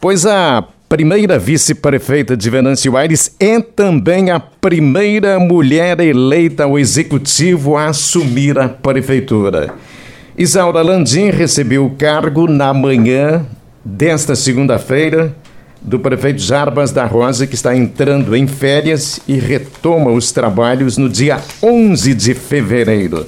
Pois a primeira vice-prefeita de Venâncio Aires é também a primeira mulher eleita ao executivo a assumir a prefeitura. Isaura Landim recebeu o cargo na manhã desta segunda-feira do prefeito Jarbas da Rosa, que está entrando em férias e retoma os trabalhos no dia 11 de fevereiro.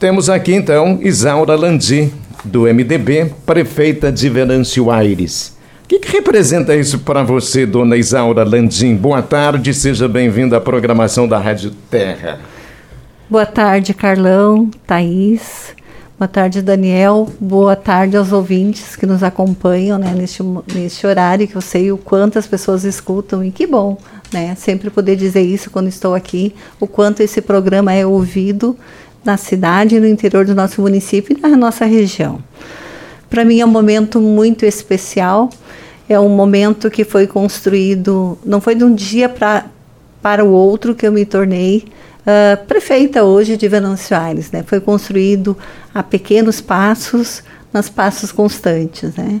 Temos aqui então Isaura Landim, do MDB, prefeita de Venâncio Aires. O que, que, representa isso para você, dona Isaura Landim? Boa tarde, seja bem-vinda à programação da Rádio Terra. Boa tarde, Carlão, Thaís. Boa tarde, Daniel. Boa tarde aos ouvintes que nos acompanham né, neste, neste horário, que eu sei o quanto as pessoas escutam e que bom, né? Sempre poder dizer isso quando estou aqui, o quanto esse programa é ouvido na cidade no interior do nosso município e na nossa região. Para mim é um momento muito especial é um momento que foi construído, não foi de um dia pra, para o outro que eu me tornei uh, prefeita hoje de Venâncio Aires. Né? Foi construído a pequenos passos, mas passos constantes, né?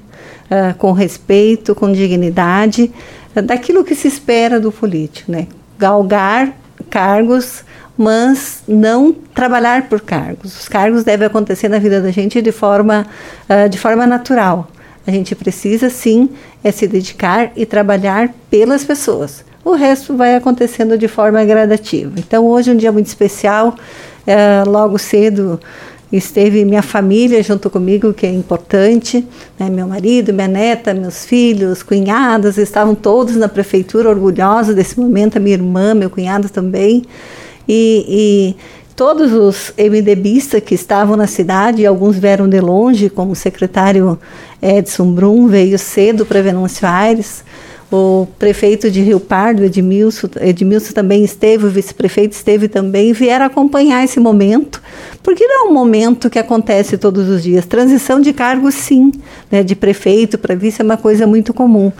Uh, com respeito, com dignidade, uh, daquilo que se espera do político. Né? Galgar cargos, mas não trabalhar por cargos. Os cargos devem acontecer na vida da gente de forma, de forma natural. A gente precisa sim é se dedicar e trabalhar pelas pessoas. O resto vai acontecendo de forma gradativa. Então hoje é um dia muito especial. É, logo cedo esteve minha família junto comigo, que é importante. Né? Meu marido, minha neta, meus filhos, cunhadas, estavam todos na prefeitura orgulhosos desse momento. A minha irmã, meu cunhado também. E, e todos os MDBistas que estavam na cidade, alguns vieram de longe, como o secretário Edson Brum veio cedo para Venâncio Aires, o prefeito de Rio Pardo, Edmilson, Edmilson também esteve, o vice-prefeito esteve também, vieram acompanhar esse momento, porque não é um momento que acontece todos os dias. Transição de cargo, sim, né, de prefeito para vice é uma coisa muito comum.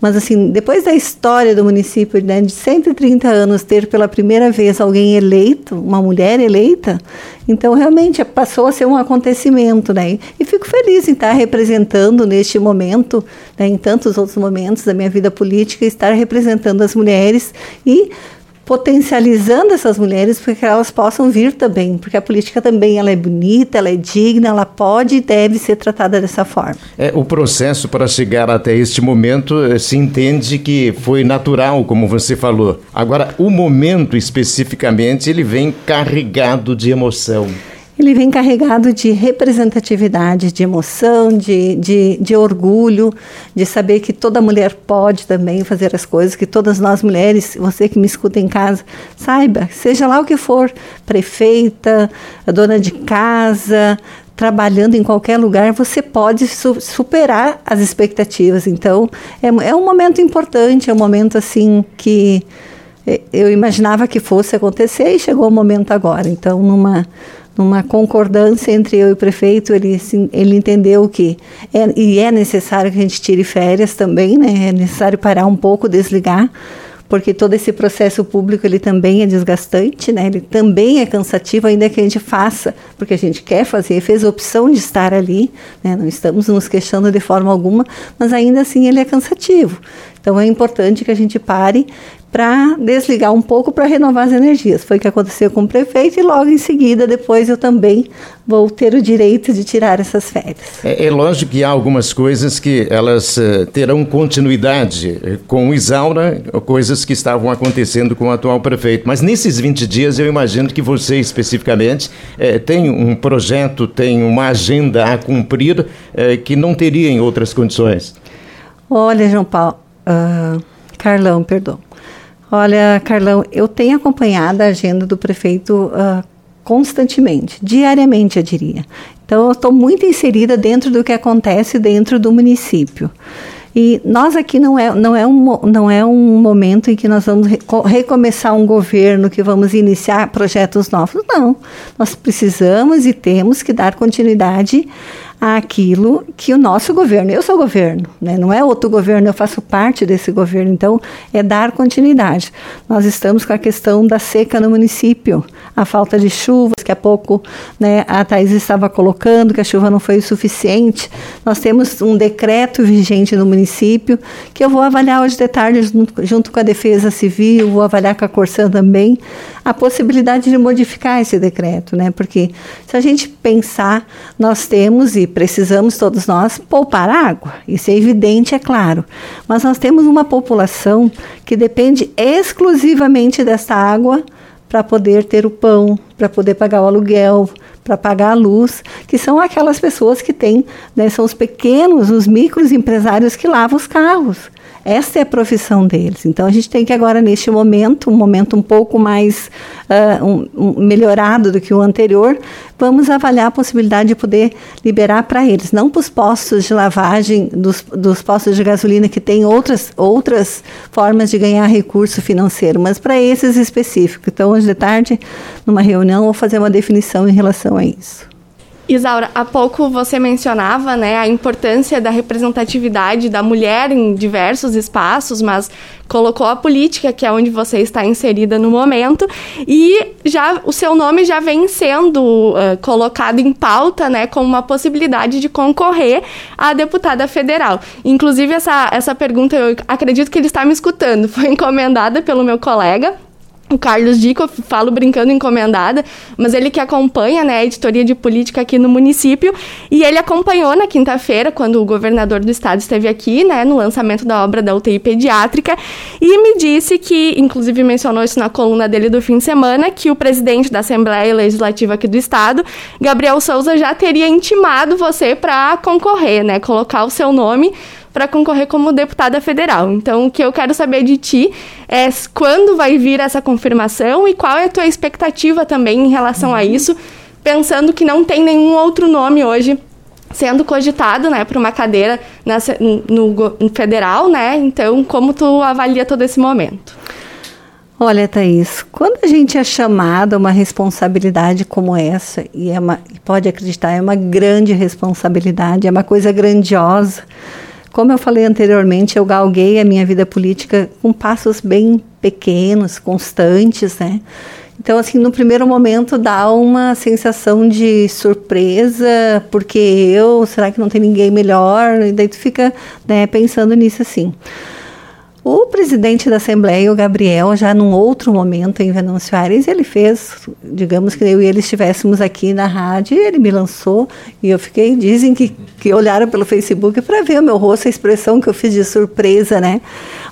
Mas, assim, depois da história do município né, de 130 anos ter pela primeira vez alguém eleito, uma mulher eleita, então realmente passou a ser um acontecimento, né? E fico feliz em estar representando neste momento, né, em tantos outros momentos da minha vida política, estar representando as mulheres e potencializando essas mulheres para que elas possam vir também, porque a política também ela é bonita, ela é digna, ela pode e deve ser tratada dessa forma. É, o processo para chegar até este momento eh, se entende que foi natural, como você falou. Agora, o momento especificamente, ele vem carregado de emoção ele vem carregado de representatividade, de emoção, de, de, de, orgulho, de saber que toda mulher pode também fazer as coisas, que todas nós mulheres, você que me escuta em casa, saiba, seja lá o que for, prefeita, dona de casa, trabalhando em qualquer lugar, você pode su superar as expectativas. Então, é, é um momento importante, é um momento assim que eu imaginava que fosse acontecer e chegou o momento agora. Então, numa numa concordância entre eu e o prefeito, ele, ele entendeu que é, e é necessário que a gente tire férias também, né? É necessário parar um pouco, desligar, porque todo esse processo público ele também é desgastante, né? Ele também é cansativo, ainda que a gente faça, porque a gente quer fazer, fez a opção de estar ali, né? Não estamos nos queixando de forma alguma, mas ainda assim ele é cansativo. Então é importante que a gente pare para desligar um pouco para renovar as energias. Foi o que aconteceu com o prefeito e logo em seguida, depois eu também vou ter o direito de tirar essas férias. É, é lógico que há algumas coisas que elas uh, terão continuidade eh, com o Isaura, coisas que estavam acontecendo com o atual prefeito. Mas nesses 20 dias eu imagino que você especificamente uh, tem um projeto, tem uma agenda a cumprir que não teria em outras condições. Olha, João Paulo, uh, Carlão, perdão. Olha, Carlão, eu tenho acompanhado a agenda do prefeito uh, constantemente, diariamente, eu diria. Então, eu estou muito inserida dentro do que acontece dentro do município. E nós aqui não é, não é, um, não é um momento em que nós vamos recomeçar um governo, que vamos iniciar projetos novos. Não. Nós precisamos e temos que dar continuidade àquilo que o nosso governo, eu sou governo, né? não é outro governo, eu faço parte desse governo, então é dar continuidade. Nós estamos com a questão da seca no município, a falta de chuvas, que há pouco né, a Thais estava colocando, que a chuva não foi o suficiente. Nós temos um decreto vigente no município, que eu vou avaliar hoje de tarde junto, junto com a Defesa Civil, vou avaliar com a Corsã também, a possibilidade de modificar esse decreto, né? Porque se a gente pensar, nós temos e precisamos todos nós poupar água. Isso é evidente, é claro. Mas nós temos uma população que depende exclusivamente dessa água para poder ter o pão, para poder pagar o aluguel, para pagar a luz, que são aquelas pessoas que têm, né, são os pequenos, os micros empresários que lavam os carros. Essa é a profissão deles. Então a gente tem que agora, neste momento, um momento um pouco mais uh, um, um melhorado do que o anterior, vamos avaliar a possibilidade de poder liberar para eles, não para os postos de lavagem, dos, dos postos de gasolina que têm outras, outras formas de ganhar recurso financeiro, mas para esses específicos. Então, hoje de tarde, numa reunião, vou fazer uma definição em relação a isso. Isaura, há pouco você mencionava né, a importância da representatividade da mulher em diversos espaços, mas colocou a política, que é onde você está inserida no momento, e já o seu nome já vem sendo uh, colocado em pauta né, como uma possibilidade de concorrer a deputada federal. Inclusive, essa, essa pergunta, eu acredito que ele está me escutando, foi encomendada pelo meu colega, o Carlos Dico, falo brincando encomendada, mas ele que acompanha né, a editoria de política aqui no município, e ele acompanhou na quinta-feira, quando o governador do estado esteve aqui, né, no lançamento da obra da UTI pediátrica, e me disse que, inclusive mencionou isso na coluna dele do fim de semana, que o presidente da Assembleia Legislativa aqui do estado, Gabriel Souza, já teria intimado você para concorrer, né, colocar o seu nome para concorrer como deputada federal. Então, o que eu quero saber de ti é quando vai vir essa confirmação e qual é a tua expectativa também em relação a isso, pensando que não tem nenhum outro nome hoje sendo cogitado, né, para uma cadeira na, no, no federal, né? Então, como tu avalia todo esse momento? Olha, Thaís, quando a gente é chamado a uma responsabilidade como essa, e é uma, pode acreditar, é uma grande responsabilidade, é uma coisa grandiosa, como eu falei anteriormente, eu galguei a minha vida política com passos bem pequenos, constantes, né? Então, assim, no primeiro momento dá uma sensação de surpresa, porque eu, será que não tem ninguém melhor? E daí tu fica né, pensando nisso assim. O presidente da Assembleia, o Gabriel, já num outro momento em Venâncio Aires, ele fez, digamos que eu e ele estivéssemos aqui na rádio, e ele me lançou, e eu fiquei, dizem que, que olharam pelo Facebook para ver o meu rosto, a expressão que eu fiz de surpresa, né?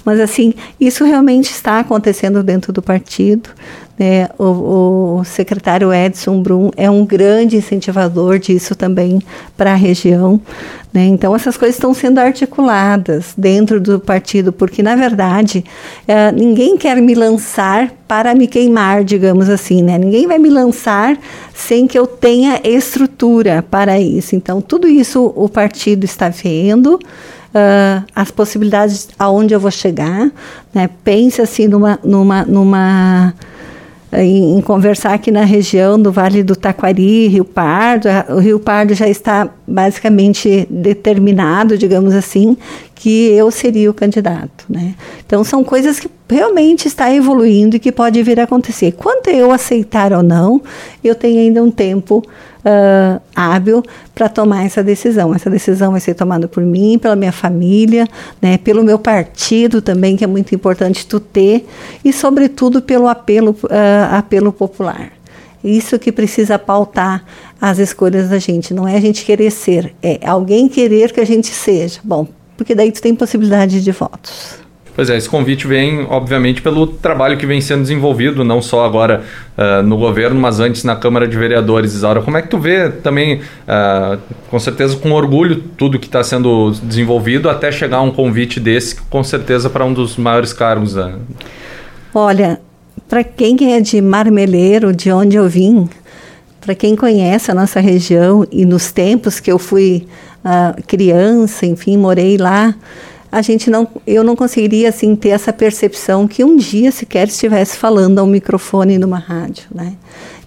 Mas assim, isso realmente está acontecendo dentro do partido. Né? O, o, secretário Edson Brum é um grande incentivador disso também para a região. Né? Então, essas coisas estão sendo articuladas dentro do partido, porque, na verdade, é, ninguém quer me lançar para me queimar, digamos assim. Né? Ninguém vai me lançar sem que eu tenha estrutura para isso. Então, tudo isso o partido está vendo. Uh, as possibilidades aonde eu vou chegar, né? Pense assim numa, numa, numa em, em, conversar aqui na região do Vale do Taquari, Rio Pardo. O Rio Pardo já está basicamente determinado, digamos assim, que eu seria o candidato. Né? Então, são coisas que realmente está evoluindo e que pode vir a acontecer. Quanto eu aceitar ou não, eu tenho ainda um tempo uh, hábil para tomar essa decisão. Essa decisão vai ser tomada por mim, pela minha família, né, pelo meu partido também, que é muito importante tu ter, e, sobretudo, pelo apelo, uh, apelo popular. Isso que precisa pautar as escolhas da gente. Não é a gente querer ser, é alguém querer que a gente seja. Bom, porque daí tu tem possibilidade de votos. Pois é, esse convite vem, obviamente, pelo trabalho que vem sendo desenvolvido, não só agora uh, no governo, mas antes na Câmara de Vereadores, Isaura. Como é que tu vê também, uh, com certeza com orgulho, tudo que está sendo desenvolvido, até chegar a um convite desse, com certeza para um dos maiores cargos? Uh... Olha, para quem é de Marmeleiro, de onde eu vim, para quem conhece a nossa região e nos tempos que eu fui criança, enfim, morei lá, a gente não, eu não conseguiria assim ter essa percepção que um dia sequer estivesse falando ao microfone numa rádio, né?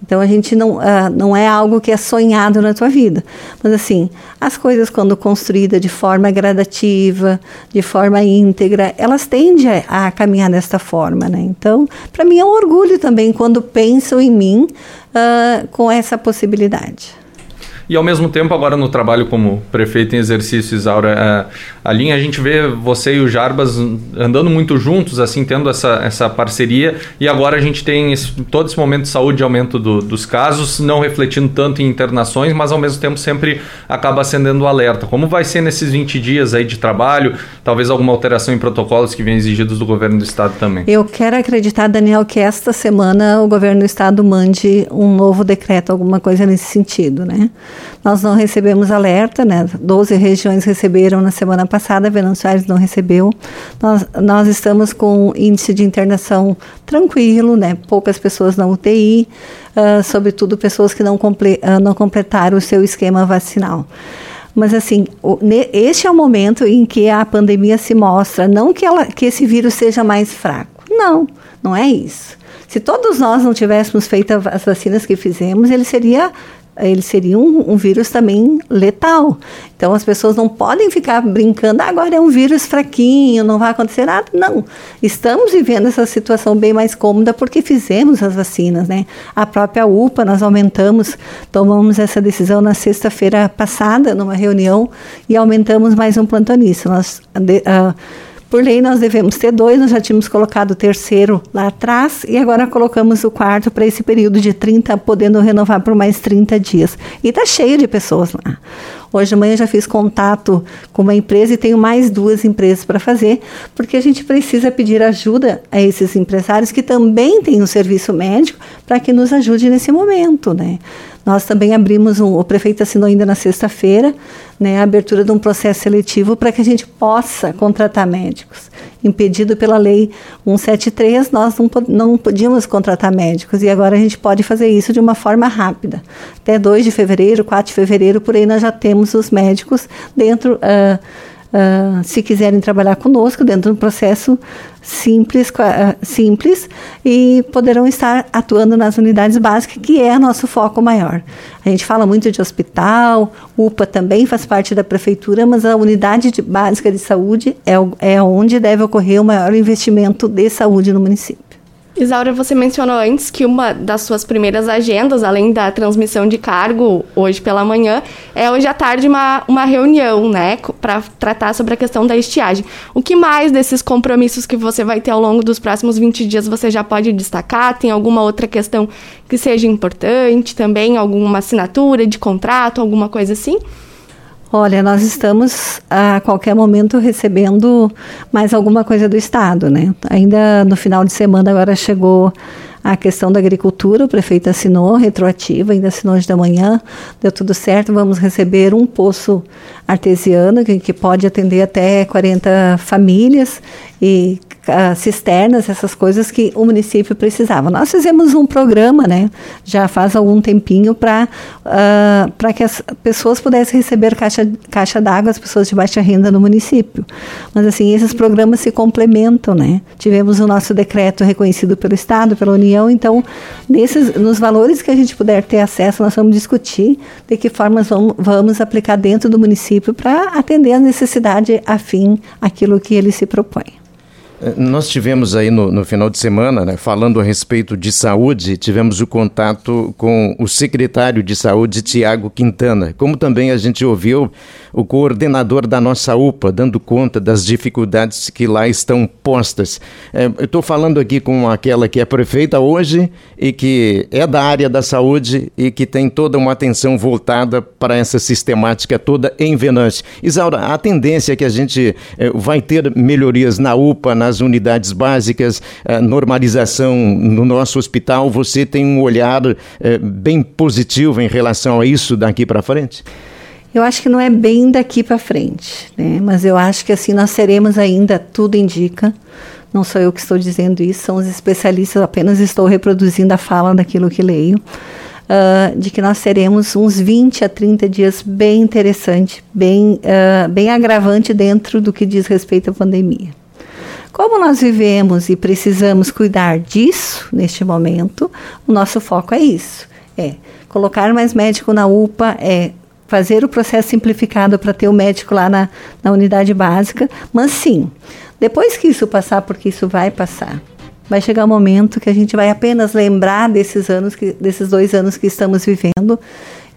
Então a gente não, uh, não é algo que é sonhado na tua vida. Mas assim, as coisas quando construídas de forma gradativa, de forma íntegra, elas tendem a, a caminhar desta forma, né? Então, para mim é um orgulho também quando pensam em mim uh, com essa possibilidade. E ao mesmo tempo, agora no trabalho como prefeito em exercício, Isaura, é, a linha a gente vê você e o Jarbas andando muito juntos, assim, tendo essa, essa parceria. E agora a gente tem esse, todo esse momento de saúde, aumento do, dos casos, não refletindo tanto em internações, mas ao mesmo tempo sempre acaba acendendo o alerta. Como vai ser nesses 20 dias aí de trabalho? Talvez alguma alteração em protocolos que vêm exigidos do governo do estado também. Eu quero acreditar, Daniel, que esta semana o governo do estado mande um novo decreto, alguma coisa nesse sentido, né? Nós não recebemos alerta, né? 12 regiões receberam na semana passada, Venâncio Aires não recebeu. Nós, nós estamos com índice de internação tranquilo, né? Poucas pessoas na UTI, uh, sobretudo pessoas que não, comple uh, não completaram o seu esquema vacinal. Mas assim, este é o momento em que a pandemia se mostra, não que, ela, que esse vírus seja mais fraco. Não, não é isso. Se todos nós não tivéssemos feito as vacinas que fizemos, ele seria ele seria um, um, vírus também letal. Então as pessoas não podem ficar brincando, ah, agora é um vírus fraquinho, não vai acontecer nada. Não. Estamos vivendo essa situação bem mais cômoda porque fizemos as vacinas, né? A própria UPA, nós aumentamos, tomamos essa decisão na sexta-feira passada, numa reunião, e aumentamos mais um plantonista. Nós. Uh, por lei, nós devemos ter dois, nós já tínhamos colocado o terceiro lá atrás e agora colocamos o quarto para esse período de 30, podendo renovar por mais 30 dias. E está cheio de pessoas lá. Hoje de manhã já fiz contato com uma empresa e tenho mais duas empresas para fazer, porque a gente precisa pedir ajuda a esses empresários que também têm um serviço médico para que nos ajude nesse momento, né? Nós também abrimos um, o prefeito assinou ainda na sexta-feira, né, a abertura de um processo seletivo para que a gente possa contratar médicos. Impedido pela lei 173, nós não, não podíamos contratar médicos e agora a gente pode fazer isso de uma forma rápida. Até 2 de fevereiro, 4 de fevereiro, por aí nós já temos os médicos dentro. Uh, Uh, se quiserem trabalhar conosco dentro de um processo simples, uh, simples e poderão estar atuando nas unidades básicas, que é nosso foco maior. A gente fala muito de hospital, UPA também faz parte da prefeitura, mas a unidade de, básica de saúde é, é onde deve ocorrer o maior investimento de saúde no município. Isaura, você mencionou antes que uma das suas primeiras agendas, além da transmissão de cargo hoje pela manhã, é hoje à tarde uma, uma reunião, né, para tratar sobre a questão da estiagem. O que mais desses compromissos que você vai ter ao longo dos próximos 20 dias você já pode destacar? Tem alguma outra questão que seja importante também? Alguma assinatura de contrato, alguma coisa assim? Olha, nós estamos a qualquer momento recebendo mais alguma coisa do Estado, né? Ainda no final de semana agora chegou a questão da agricultura, o prefeito assinou, retroativa, ainda assinou hoje da manhã, deu tudo certo, vamos receber um poço artesiano que, que pode atender até 40 famílias e uh, cisternas, essas coisas que o município precisava. Nós fizemos um programa, né, já faz algum tempinho, para uh, ah, que as pessoas pudessem receber caixa, caixa d'água, as pessoas de baixa renda no município. Mas, assim, esses programas se complementam, né? Tivemos o nosso decreto reconhecido pelo Estado, pela União, então, nesses, nos valores que a gente puder ter acesso, nós vamos discutir de que formas vamos, vamos aplicar dentro do município para atender a necessidade afim aquilo que ele se propõe. Nós tivemos aí no, no final de semana, né, falando a respeito de saúde, tivemos o contato com o secretário de saúde, Tiago Quintana, como também a gente ouviu o coordenador da nossa UPA, dando conta das dificuldades que lá estão postas. É, eu estou falando aqui com aquela que é prefeita hoje e que é da área da saúde e que tem toda uma atenção voltada para essa sistemática toda em Venâncio. Isaura, a tendência é que a gente é, vai ter melhorias na UPA, na as unidades básicas, a normalização no nosso hospital, você tem um olhar é, bem positivo em relação a isso daqui para frente? Eu acho que não é bem daqui para frente, né? mas eu acho que assim nós seremos ainda, tudo indica, não sou eu que estou dizendo isso, são os especialistas, apenas estou reproduzindo a fala daquilo que leio. uh, de que nós teremos uns 20 a 30 dias bem interessante, bem, uh, bem agravante dentro do que diz respeito à pandemia. Como nós vivemos e precisamos cuidar disso neste momento, o nosso foco é isso: é colocar mais médico na UPA, é fazer o processo simplificado para ter o médico lá na, na unidade básica, mas sim, depois que isso passar, porque isso vai passar, vai chegar um momento que a gente vai apenas lembrar desses anos, que, desses dois anos que estamos vivendo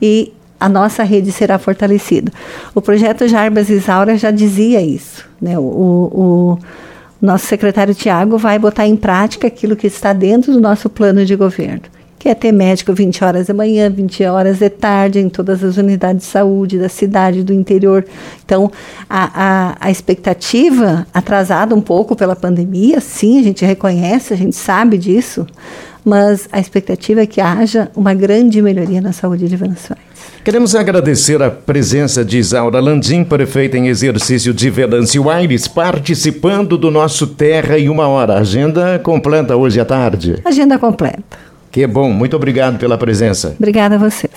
e a nossa rede será fortalecida. O projeto Jarbas Isaura já dizia isso. Né? O, o, o nosso secretário Tiago vai botar em prática aquilo que está dentro do nosso plano de governo que é ter médico 20 horas da manhã, 20 horas de tarde, em todas as unidades de saúde da cidade, do interior. Então, a, a, a expectativa, atrasada um pouco pela pandemia, sim, a gente reconhece, a gente sabe disso, mas a expectativa é que haja uma grande melhoria na saúde de Venâncio Queremos agradecer a presença de Isaura Landim, prefeita em exercício de Venâncio Aires, participando do nosso Terra em Uma Hora. Agenda completa hoje à tarde. Agenda completa. Que bom, muito obrigado pela presença. Obrigada a vocês.